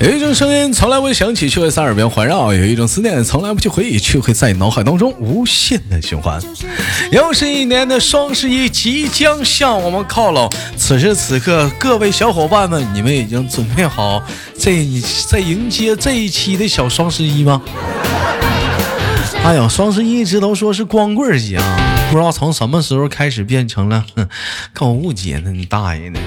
有一种声音从来未响起，却会在耳边环绕；有一种思念从来不去回忆，却会在脑海当中无限的循环。又是一年的双十一即将向我们靠拢，此时此刻，各位小伙伴们，你们已经准备好这在迎接这一期的小双十一吗？哎呀，双十一一直都说是光棍节啊，不知道从什么时候开始变成了购物节呢？你大爷的！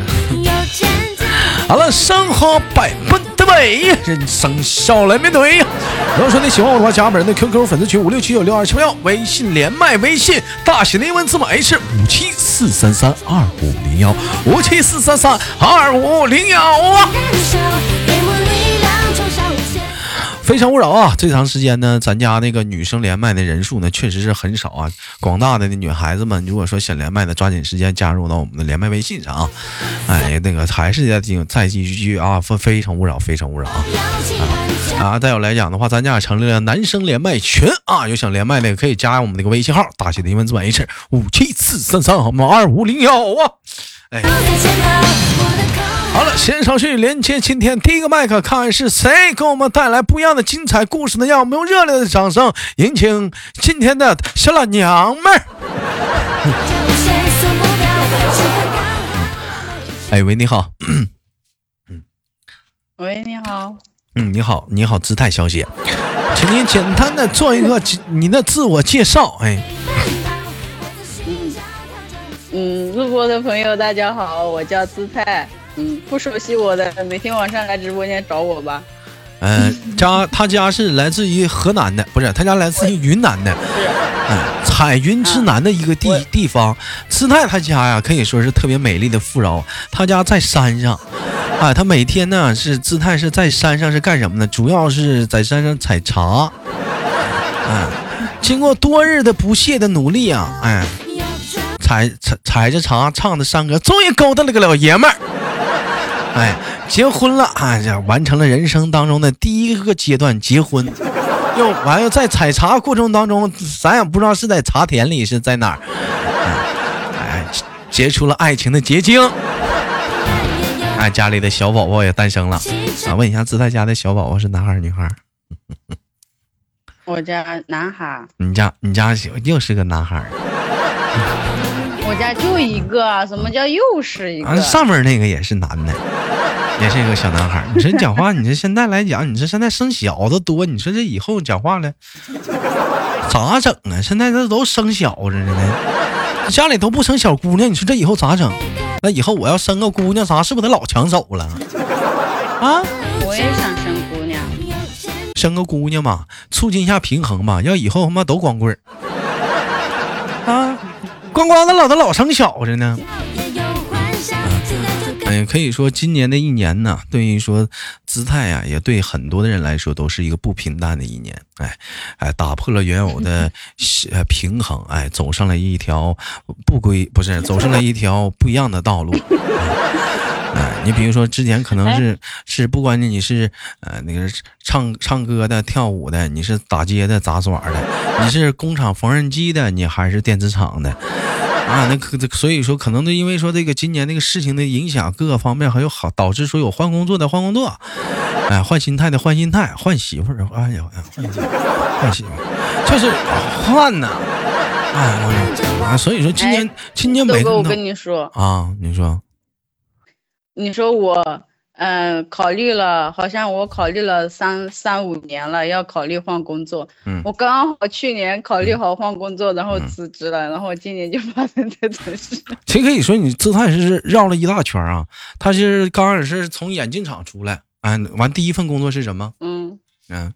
好了，生活百般的哎呀，人生笑来面对。如果说你喜欢我的话，加本人的 QQ 粉丝群五六七九六二七八幺，微信连麦，微信大写的英文字母 H 五七四三三二五零幺五七四三三二五零幺啊。非诚勿扰啊！这长时间呢，咱家那个女生连麦的人数呢，确实是很少啊。广大的女孩子们，如果说想连麦的，抓紧时间加入到我们的连麦微信上啊！哎，那个还是再继再继续啊！非非诚勿扰，非诚勿扰啊！啊，再有来讲的话，咱家也成立了男生连麦群啊，有想连麦的可以加我们那个微信号，大写的英文字母 H 五七四三三二五零幺啊！哎。好了，先上去连接今天第一个麦克，看看是谁给我们带来不一样的精彩故事呢？让我们用热烈的掌声，迎请今天的小老娘们儿。哎喂，你好。嗯。喂，你好。嗯，你好，你好，姿态小姐，请您简单的做一个 你的自我介绍。哎。嗯。嗯，录播的朋友大家好，我叫姿态。嗯，不熟悉我的，每天晚上来直播间找我吧。嗯，家他家是来自于河南的，不是他家来自于云南的，嗯，彩云之南的一个地地方。姿态他家呀，可以说是特别美丽的富饶。他家在山上，啊，他每天呢是姿态是在山上是干什么呢？主要是在山上采茶。嗯，经过多日的不懈的努力啊，哎，采采采着茶，唱着山歌，终于勾搭了个老爷们儿。哎，结婚了，哎呀，完成了人生当中的第一个阶段，结婚，又完了，在采茶过程当中，咱也不知道是在茶田里是在哪儿，哎，结出了爱情的结晶，哎，家里的小宝宝也诞生了，啊，问一下，姿态家的小宝宝是男孩女孩？我家男孩。你家你家又是个男孩。我家就一个，什么叫又是一个？上面那个也是男的，也是一个小男孩。你说你讲话，你说现在来讲，你说现在生小子多，你说这以后讲话了咋整啊？现在这都生小子呢，家里都不生小姑娘，你说这以后咋整？那以后我要生个姑娘，啥是不是得老抢手了？啊？我也想生姑娘，生个姑娘嘛，促进一下平衡嘛。要以后他妈都光棍啊？光光的老的老生小子呢？哎，可以说今年的一年呢，对于说姿态啊，也对很多的人来说都是一个不平淡的一年。哎，哎，打破了原有的 呃平衡，哎，走上了一条不归，不是走上了一条不一样的道路。哎，你比如说之前可能是是不管你是呃那个唱唱歌的、跳舞的，你是打街的、杂耍的，你是工厂缝纫机的，你还是电子厂的啊？那可所以说可能就因为说这个今年那个事情的影响，各个方面还有好导致说有换工作的换工作，哎，换心态的换心态，换媳妇儿，哎呀，换媳妇换媳妇儿，就是换呐，哎，啊，所以说今年今年每个我跟你说啊，你说。你说我，嗯，考虑了，好像我考虑了三三五年了，要考虑换工作。嗯，我刚好去年考虑好换工作，然后辞职了，然后今年就发生这种事。其实可以说，你姿态是绕了一大圈啊。他是刚开始是从眼镜厂出来，哎，完第一份工作是什么？嗯嗯，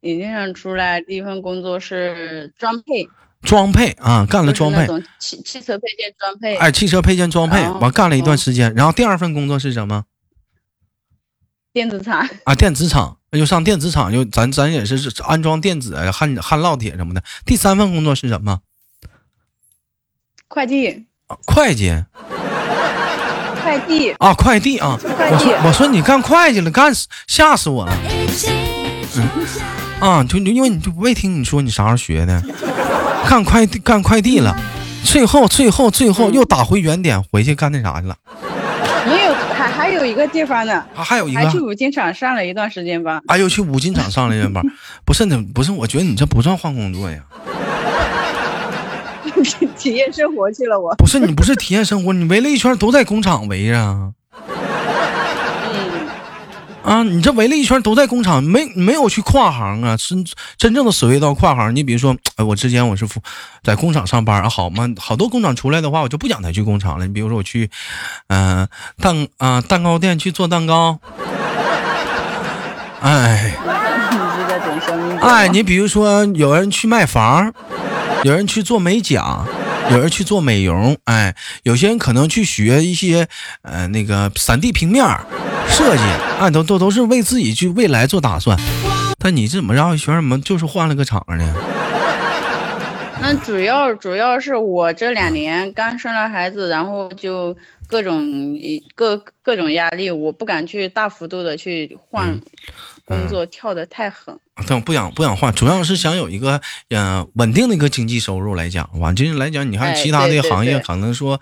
眼镜厂出来第一份工作是装配。装配啊，干了装配，汽汽车配件装配，哎，汽车配件装配，完干了一段时间，然后第二份工作是什么？电子厂。啊，电子厂，又上电子厂，又咱咱也是安装电子、焊焊烙铁什么的。第三份工作是什么？快递，会计，快递啊，快递啊，我说我说你干会计了，干死吓死我了，嗯。啊，就因为你就没听你说你啥时候学的。干快递干快递了，最后最后最后又打回原点，回去干那啥去了。没有，还还还有一个地方呢，还还有一个还去五金厂上了一段时间班。哎呦，去五金厂上了一段班，不是你不是，我觉得你这不算换工作呀。体验生活去了，我不是你不是体验生活，你围了一圈都在工厂围着。啊，你这围了一圈都在工厂，没没有去跨行啊？真真正的所谓到跨行，你比如说，哎，我之前我是在工厂上班啊，好嘛，好多工厂出来的话，我就不想再去工厂了。你比如说我去，嗯，蛋啊蛋糕店去做蛋糕，哎，哎，你比如说有人去卖房，有人去做美甲。有人去做美容，哎，有些人可能去学一些，呃，那个三 D 平面设计，啊，都都都是为自己去未来做打算。但你怎么让学什么就是换了个场呢？那主要主要是我这两年刚生了孩子，然后就各种各各种压力，我不敢去大幅度的去换工作，跳的太狠。但不想不想换，主要是想有一个嗯稳定的一个经济收入来讲，完就是来讲，你看其他的行业可能说，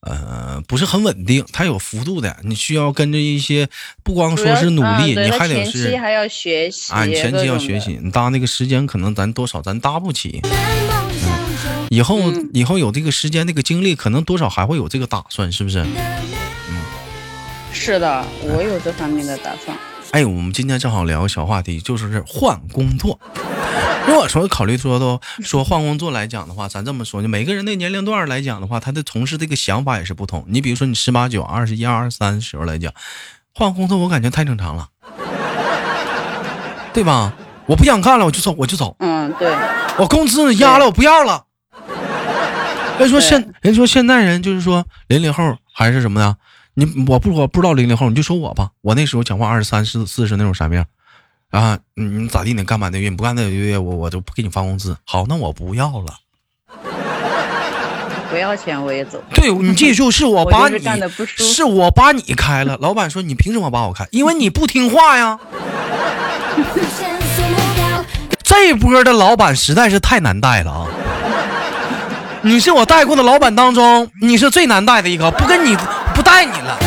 呃不是很稳定，它有幅度的，你需要跟着一些，不光说是努力，你还得是还要学习，啊，前期要学习，你搭那个时间可能咱多少咱搭不起，以后以后有这个时间那个精力，可能多少还会有这个打算，是不是？嗯，是的，我有这方面的打算。哎，我们今天正好聊个小话题，就是换工作。如果说考虑说都说换工作来讲的话，咱这么说，就每个人的年龄段来讲的话，他的从事这个想法也是不同。你比如说，你十八九、二十一、二十三的时候来讲，换工作我感觉太正常了，对吧？我不想干了，我就走，我就走。嗯，对。我工资压了，我不要了。人说现人说现在人就是说零零后还是什么呀？你我不我不知道零零后，你就说我吧。我那时候讲话二十三四四十那种啥样啊？你你咋地？你干满那月，你不干那个月，我我就不给你发工资。好，那我不要了。不要钱我也走。对你记住，是我把你是我把你开了。老板说你凭什么把我开？因为你不听话呀。这波的老板实在是太难带了啊！你是我带过的老板当中，你是最难带的一个，不跟你。不带你了。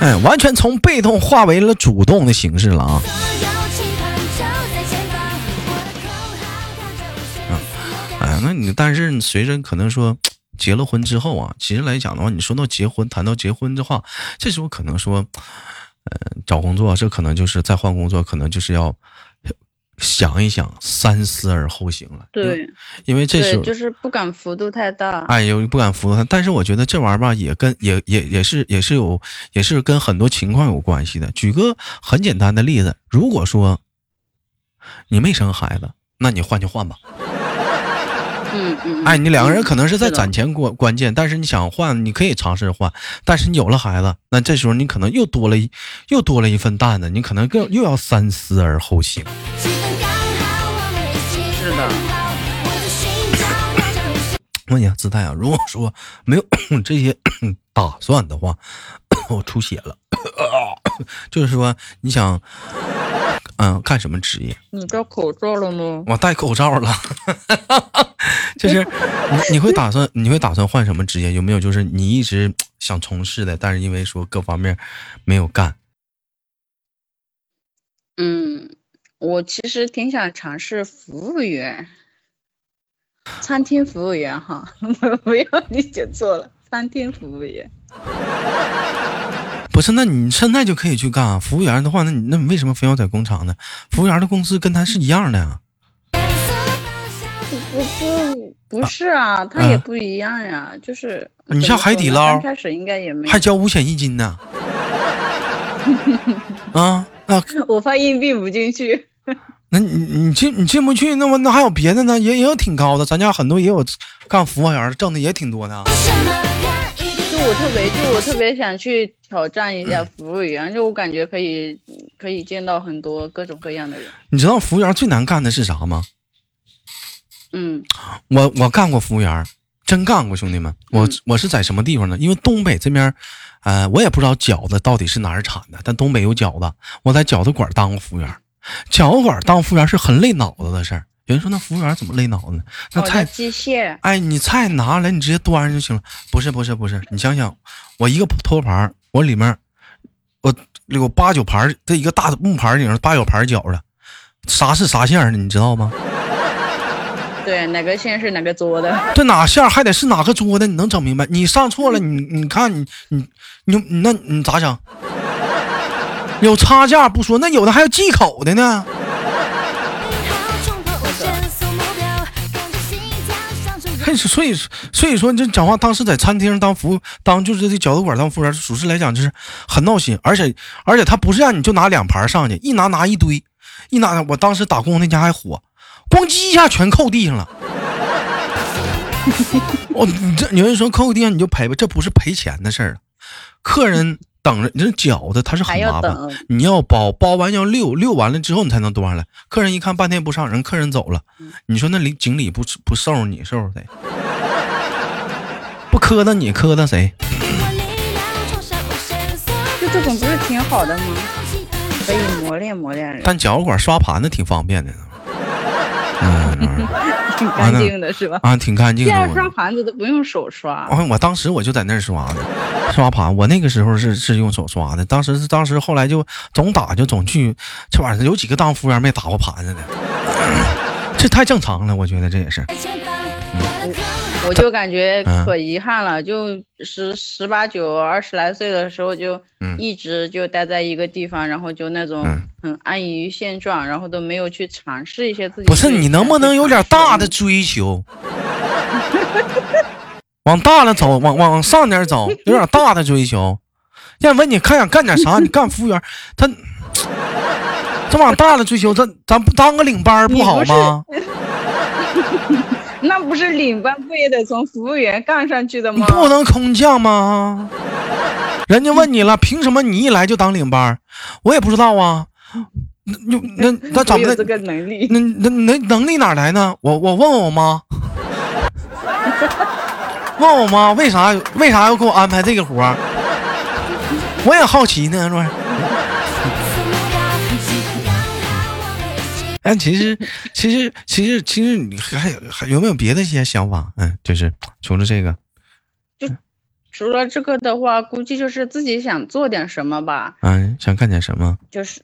哎，完全从被动化为了主动的形式了啊！哎，那你但是随着可能说 结了婚之后啊，其实来讲的话，你说到结婚，谈到结婚的话，这时候可能说，嗯，找工作，这可能就是再换工作，可能就是要。想一想，三思而后行了。对，因为这是就是不敢幅度太大。哎呦，不敢幅度，但是我觉得这玩意儿吧，也跟也也也是也是有也是跟很多情况有关系的。举个很简单的例子，如果说你没生孩子，那你换就换吧。嗯嗯。哎，你两个人可能是在攒钱关关键，但是你想换，你可以尝试换。但是你有了孩子，那这时候你可能又多了一又多了一份担子，你可能更又要三思而后行。问一下姿态啊，如果说没有 这些 打算的话，我出血了。就是说你想，嗯，干什么职业？你戴口罩了吗？我戴口罩了。就是你你会打算你会打算换什么职业？有没有就是你一直想从事的，但是因为说各方面没有干？嗯，我其实挺想尝试服务员。餐厅服务员哈，不要理解错了，餐厅服务员。不是，那你现在就可以去干啊服务员的话，那你那你为什么非要在工厂呢？服务员的工资跟他是一样的呀。不不不是啊，他也不一样呀，就是你像海底捞，开始应该也没还交五险一金呢。啊，啊我发硬币不进去。那你你进你进不去，那么那还有别的呢？也也有挺高的，咱家很多也有干服务员挣的也挺多的。就我特别就我特别想去挑战一下服务员，就我感觉可以可以见到很多各种各样的人。你知道服务员最难干的是啥吗？嗯，我我干过服务员，真干过，兄弟们，我我是在什么地方呢？因为东北这边，呃，我也不知道饺子到底是哪儿产的，但东北有饺子，我在饺子馆当过服务员。饺子馆当服务员是很累脑子的事儿，有人说那服务员怎么累脑子呢？那菜机械。哎，你菜拿来，你直接端上就行了。不是不是不是，你想想，我一个托盘，我里面我有八九盘，这一个大木盘顶上八九盘饺子，啥是啥馅的，你知道吗？对，哪个馅是哪个做的？这哪馅还得是哪个做的？你能整明白？你上错了，你你看你你你那你咋整？有差价不说，那有的还有忌口的呢。所以所以说，你这讲话当时在餐厅当服务，当就是这饺子馆当服务员，属实来讲就是很闹心，而且而且他不是让你就拿两盘上去，一拿拿一堆，一拿我当时打工那家还火，咣叽一下全扣地上了。哦，你这有人说扣地上你就赔吧，这不是赔钱的事儿客人。等着，你这饺子它是很麻烦，你要包，包完要溜，溜完了之后你才能端上来。客人一看半天不上，人客人走了，你说那领经理不不收拾你，收拾谁？不磕碜你，磕碜谁？就这种不是挺好的吗？可以磨练磨练人。但饺子馆刷盘子挺方便的。嗯。挺干净的是吧？啊，挺干净的。现在刷盘子都不用手刷。我当时我就在那儿刷的，刷盘。我那个时候是是用手刷的。当时当时后来就总打就总去，这玩意儿有几个当服务员没打过盘子的？这太正常了，我觉得这也是。我就感觉可遗憾了，就十十八九、二十来岁的时候，就一直就待在一个地方，然后就那种很安于现状，然后都没有去尝试一些自己。不是你能不能有点大的追求？往大了走，往往上点走，有点大的追求。要问你看想干点啥？你干服务员，他这往大了追求，咱咱不当个领班不好吗？那不是领班不也得从服务员干上去的吗？不能空降吗？人家问你了，凭什么你一来就当领班？我也不知道啊。那那那怎么这个能力？那那那能力哪来呢？我我问问我妈，问我妈为啥为啥要给我安排这个活儿我也好奇呢，是不是？但其实，其实，其实，其实，你还有还有没有别的一些想法？嗯，就是除了这个，就除了这个的话，估计就是自己想做点什么吧。嗯，想干点什么？就是，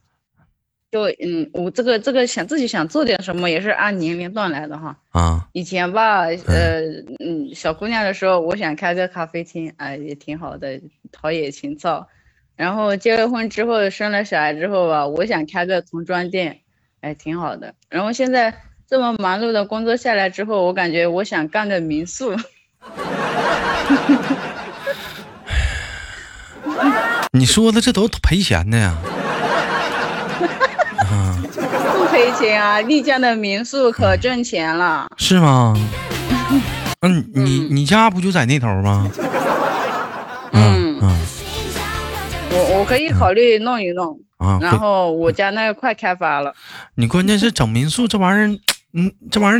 就嗯，我这个这个想自己想做点什么，也是按年龄段来的哈。啊。以前吧，呃，嗯，小姑娘的时候，我想开个咖啡厅，哎，也挺好的，陶冶情操。然后结了婚之后，生了小孩之后吧，我想开个童装店。哎，挺好的。然后现在这么忙碌的工作下来之后，我感觉我想干个民宿。你说的这都赔钱的呀？不赔钱啊！丽江的民宿可挣钱了。是吗？嗯，你你家不就在那头吗？嗯嗯。我我可以考虑弄一弄。啊，然后我家那个快开发了。你关键是整民宿这玩意儿，嗯，这玩意儿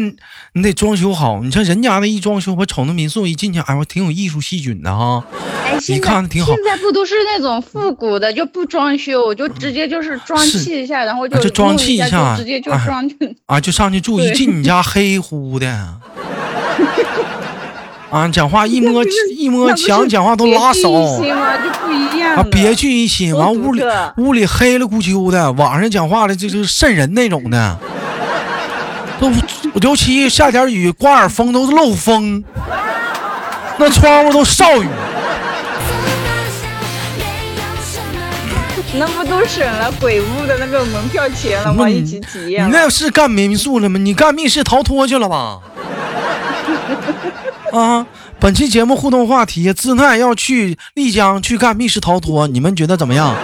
你得装修好。你像人家那一装修，我瞅那民宿一进去，哎，我挺有艺术细菌的哈。哎，你看挺好。现在不都是那种复古的，就不装修，就直接就是装砌一下，然后就装砌一下，直接就装啊，就上去住。一进你家黑乎的。啊，讲话一摸一摸墙，讲话都拉手。啊，别具一新，完屋里屋里黑了咕啾的，晚上讲话的就就瘆人那种的。都尤其下点雨，刮点风都是漏风，那窗户都少雨。那不都省了鬼屋的那个门票钱了吗？一起体验。你那是干民宿了吗？你干密室逃脱去了吧？啊！本期节目互动话题：姿态要去丽江去干密室逃脱，你们觉得怎么样？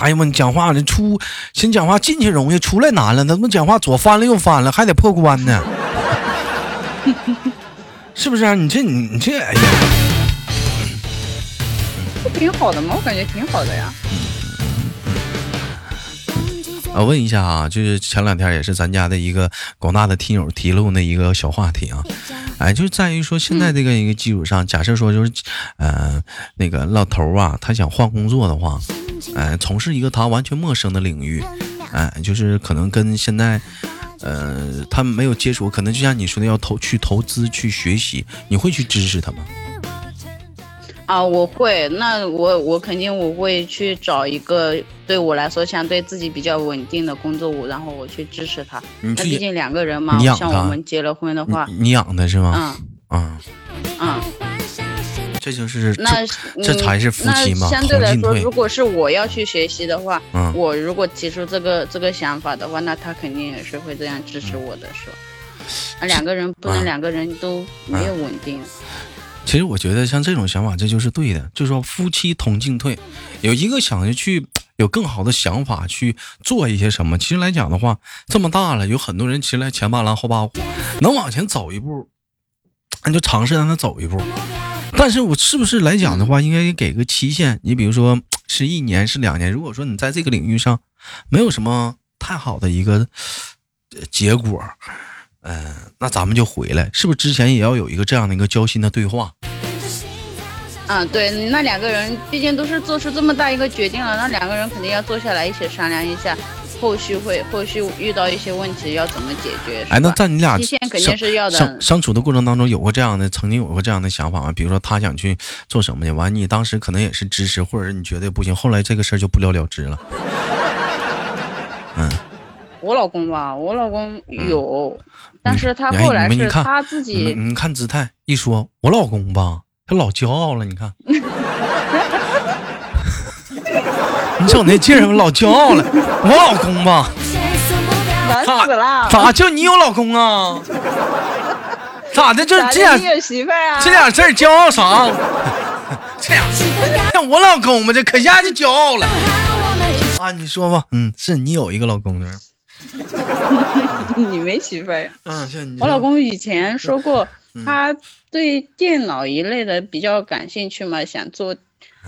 哎呀妈！你讲话这出，先讲话进去容易，出来难了。怎么讲话左翻了右翻了，还得破关呢？是不是啊？你这你你这，哎呀，不挺好的吗？我感觉挺好的呀。我问一下啊，就是前两天也是咱家的一个广大的听友提露那一个小话题啊，哎，就在于说现在这个一个基础上，假设说就是，呃，那个老头啊，他想换工作的话，哎，从事一个他完全陌生的领域，哎，就是可能跟现在，呃，他们没有接触，可能就像你说的，要投去投资去学习，你会去支持他吗？啊，我会，那我我肯定我会去找一个对我来说相对自己比较稳定的工作，然后我去支持他。那毕竟两个人嘛，像我们结了婚的话，你养的是吗？嗯嗯嗯，这就是那这才是夫妻嘛。相对来说，如果是我要去学习的话，嗯，我如果提出这个这个想法的话，那他肯定也是会这样支持我的，是吧？那两个人不能两个人都没有稳定。其实我觉得像这种想法，这就是对的。就是说夫妻同进退，有一个想着去有更好的想法去做一些什么。其实来讲的话，这么大了，有很多人其实来前八郎后八虎，能往前走一步，那就尝试让他走一步。但是我是不是来讲的话，应该给个期限？你比如说是一年，是两年。如果说你在这个领域上没有什么太好的一个结果。嗯，那咱们就回来，是不是之前也要有一个这样的一个交心的对话？嗯，对，那两个人毕竟都是做出这么大一个决定了，那两个人肯定要坐下来一起商量一下，后续会后续遇到一些问题要怎么解决。哎，那在你俩肯定是要的。相相处的过程当中，有过这样的，曾经有过这样的想法吗？比如说他想去做什么去，完你当时可能也是支持，或者是你觉得不行，后来这个事儿就不了了之了。嗯。我老公吧，我老公有，但是他后来是他自己。你看姿态，一说我老公吧，他老骄傲了。你看，你瞅那劲儿，老骄傲了。我老公吧，难死了。咋就你有老公啊？咋的？这这点这点事儿骄傲啥？这俩，像 我老公吧，这可下就骄傲了。啊，你说吧，嗯，是你有一个老公呢。你没媳妇儿？嗯，我老公以前说过，他对电脑一类的比较感兴趣嘛，想做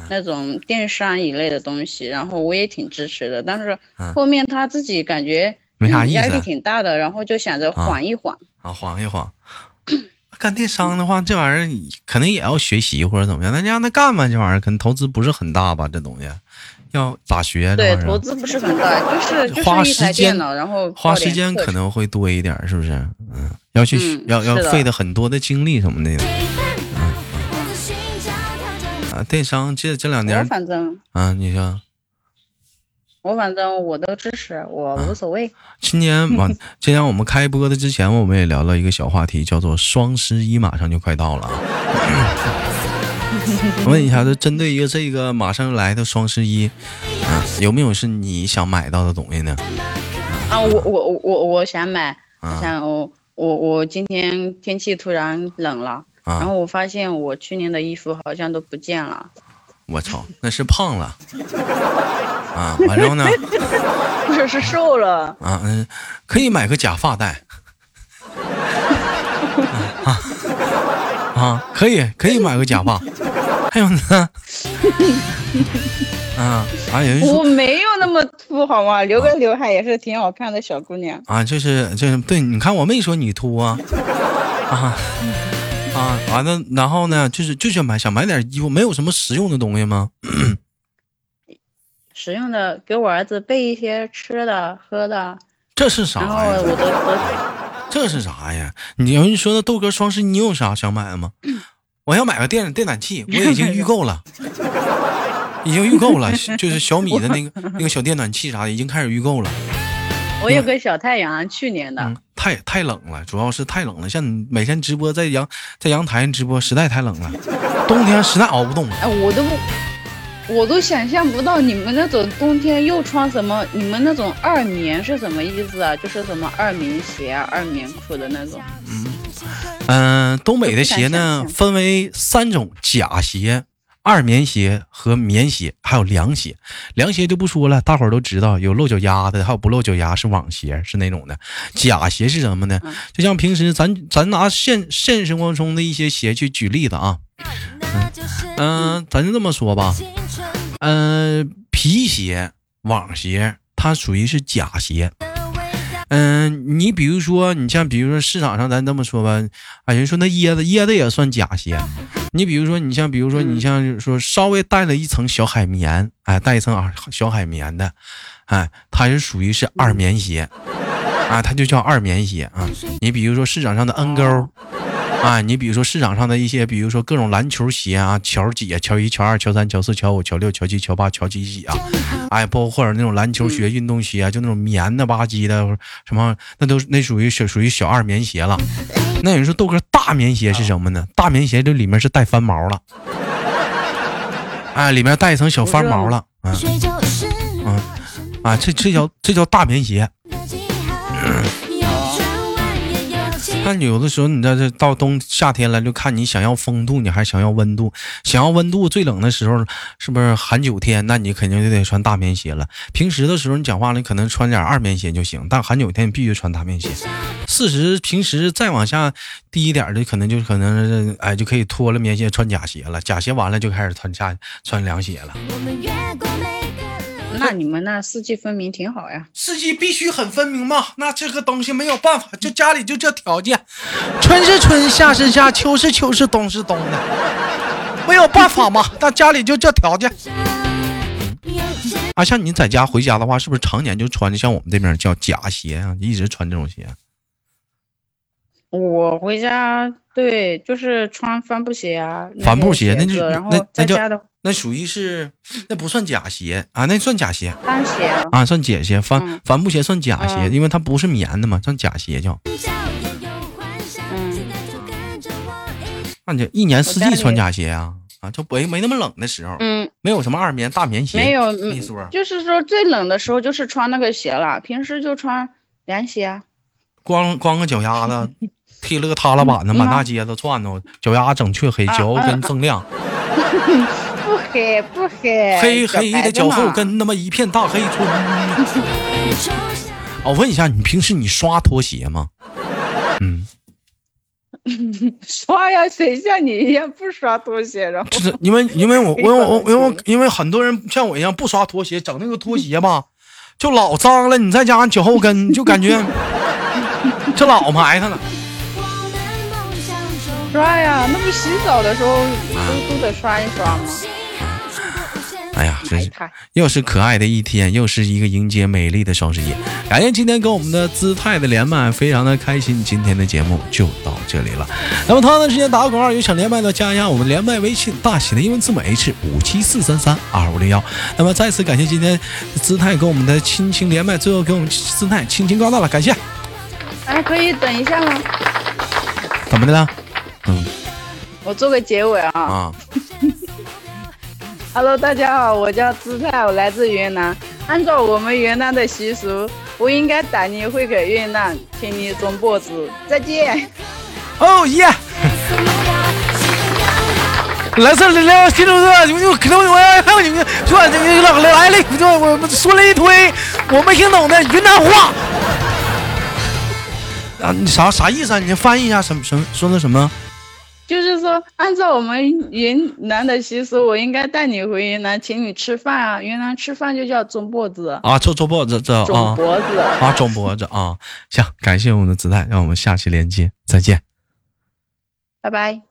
那种电商一类的东西，然后我也挺支持的。但是后面他自己感觉没啥意思，压力挺大的，然后就想着缓一缓啊，缓一缓。干电商的话，这玩意儿可能也要学习或者怎么样，那你让他干吧，这玩意儿可能投资不是很大吧，这东西。要咋学？对，投资不是很大，就是 花时间，然后花时间可能会多一点，是不是？嗯，要去要要费的很多的精力什么的。电商这这两年，反正啊，你说，我反正我都支持，我无所谓。今年往，今年我们开播的之前，我们也聊了一个小话题，叫做双十一马上就快到了。我问一下，就针对一个这个马上来的双十一，啊，有没有是你想买到的东西呢？啊，我我我我想买，我想我我我今天天气突然冷了，然后我发现我去年的衣服好像都不见了。我操，那是胖了 啊！完之后呢？不是，是瘦了。啊嗯，可以买个假发戴。啊啊，可以可以买个假发。还有呢，啊 啊！有人说我没有那么秃好吗？留个刘海也是挺好看的小姑娘啊。就是就是对，你看我没说你秃啊啊啊！完了，然后呢，就是就想买想买点衣服，没有什么实用的东西吗？实用的，给我儿子备一些吃的喝的。这是啥呀？这是啥呀？你要你说那豆哥双十一你有啥想买的吗？我要买个电电暖气，我已经预购了，已经预购了，就是小米的那个那个小电暖气啥的，已经开始预购了。我有个小太阳，去年的。太太冷了，主要是太冷了，像你每天直播在阳在阳台上直播，实在太冷了，冬天实在熬不动了。哎，我都不。我都想象不到你们那种冬天又穿什么？你们那种二棉是什么意思啊？就是什么二棉鞋啊、二棉裤的那种。嗯嗯，东北的鞋呢分为三种：假鞋、二棉鞋和棉鞋，还有凉鞋。凉鞋就不说了，大伙儿都知道，有露脚丫的，还有不露脚丫是网鞋，是那种的。假鞋是什么呢？就像平时咱咱拿现现实生活中的一些鞋去举例子啊。嗯，咱就这么说吧。嗯，皮鞋、网鞋，它属于是假鞋。嗯，你比如说，你像比如说市场上，咱这么说吧，啊，人说那椰子，椰子也算假鞋。你比如说，你像比如说，你像说稍微带了一层小海绵，哎，带一层啊小海绵的，哎，它是属于是二棉鞋，啊，它就叫二棉鞋啊。你比如说市场上的 N 勾。啊，你比如说市场上的一些，比如说各种篮球鞋啊，乔几啊，乔一、乔二、乔三、乔四、乔五、乔六、乔七、乔八、乔几几啊，哎，包括或者那种篮球鞋、运动鞋啊，就那种棉的吧唧的，什么那都那属于小属于小二棉鞋了。那有人说豆哥大棉鞋是什么呢？大棉鞋这里面是带翻毛了，哎，里面带一层小翻毛了，嗯。嗯，啊，这这叫这叫大棉鞋。但有的时候，你在这到冬夏天了，就看你想要风度，你还想要温度。想要温度，最冷的时候是不是寒九天？那你肯定就得穿大棉鞋了。平时的时候，你讲话了，你可能穿点二棉鞋就行。但寒九天，你必须穿大棉鞋。四十平时再往下低一点的，可能就可能哎就可以脱了棉鞋穿假鞋了。假鞋完了就开始穿下穿凉鞋了。那你们那四季分明挺好呀，四季必须很分明嘛。那这个东西没有办法，就家里就这条件，春是春，夏是夏，秋是秋，是冬是冬的，没有办法嘛。那家里就这条件。啊，像你在家回家的话，是不是常年就穿的像我们这边叫假鞋啊？一直穿这种鞋。我回家对，就是穿帆布鞋啊，帆布鞋那就那那叫那属于是那不算假鞋啊，那算假鞋。帆鞋啊，算假鞋，帆帆布鞋算假鞋，因为它不是棉的嘛，算假鞋叫。嗯，那你一年四季穿假鞋啊？啊，就没没那么冷的时候，嗯，没有什么二棉大棉鞋，没有，没说，就是说最冷的时候就是穿那个鞋了，平时就穿凉鞋。光光个脚丫子。踢了个塌拉板子，满大街都转呢，脚丫整黢黑，脚后跟锃亮。不黑不黑，黑黑的脚后跟，那么一片大黑村。我问一下，你平时你刷拖鞋吗？嗯，刷呀，谁像你一样不刷拖鞋？然后就是因为因为我我我 因为因为很多人像我一样不刷拖鞋，整那个拖鞋吧，就老脏了。你再加上脚后跟，就感觉这老埋汰了。刷呀，那不洗澡的时候都都得刷一刷吗？哎呀，真是又是可爱的一天，又是一个迎接美丽的双十一。感谢今天跟我们的姿态的连麦，非常的开心。今天的节目就到这里了。那么同样的时间打个广告，有想连麦的加一下我们连麦微信，大写的英文字母 H 五七四三三二五零幺。那么再次感谢今天姿态跟我们的亲情连麦，最后给我们姿态亲情挂到了，感谢。哎，可以等一下吗？怎么的了？嗯，我做个结尾啊。啊。Hello，大家好，我叫姿态，我来自云南。按照我们云南的习俗，我应该带你回给云南，请你种脖子。再见。哦耶！来这来来，新同志，你们可能我还有你们说这个来了，我我说了一堆我没听懂的云南话。啊，你啥啥意思啊？你翻译一下什么什么说的什么？就是说，按照我们云南的习俗，我应该带你回云南，请你吃饭啊。云南吃饭就叫中脖子啊，中中脖子，这中脖子啊，中脖子啊。行，感谢我们的子泰，让我们下期连接，再见，拜拜。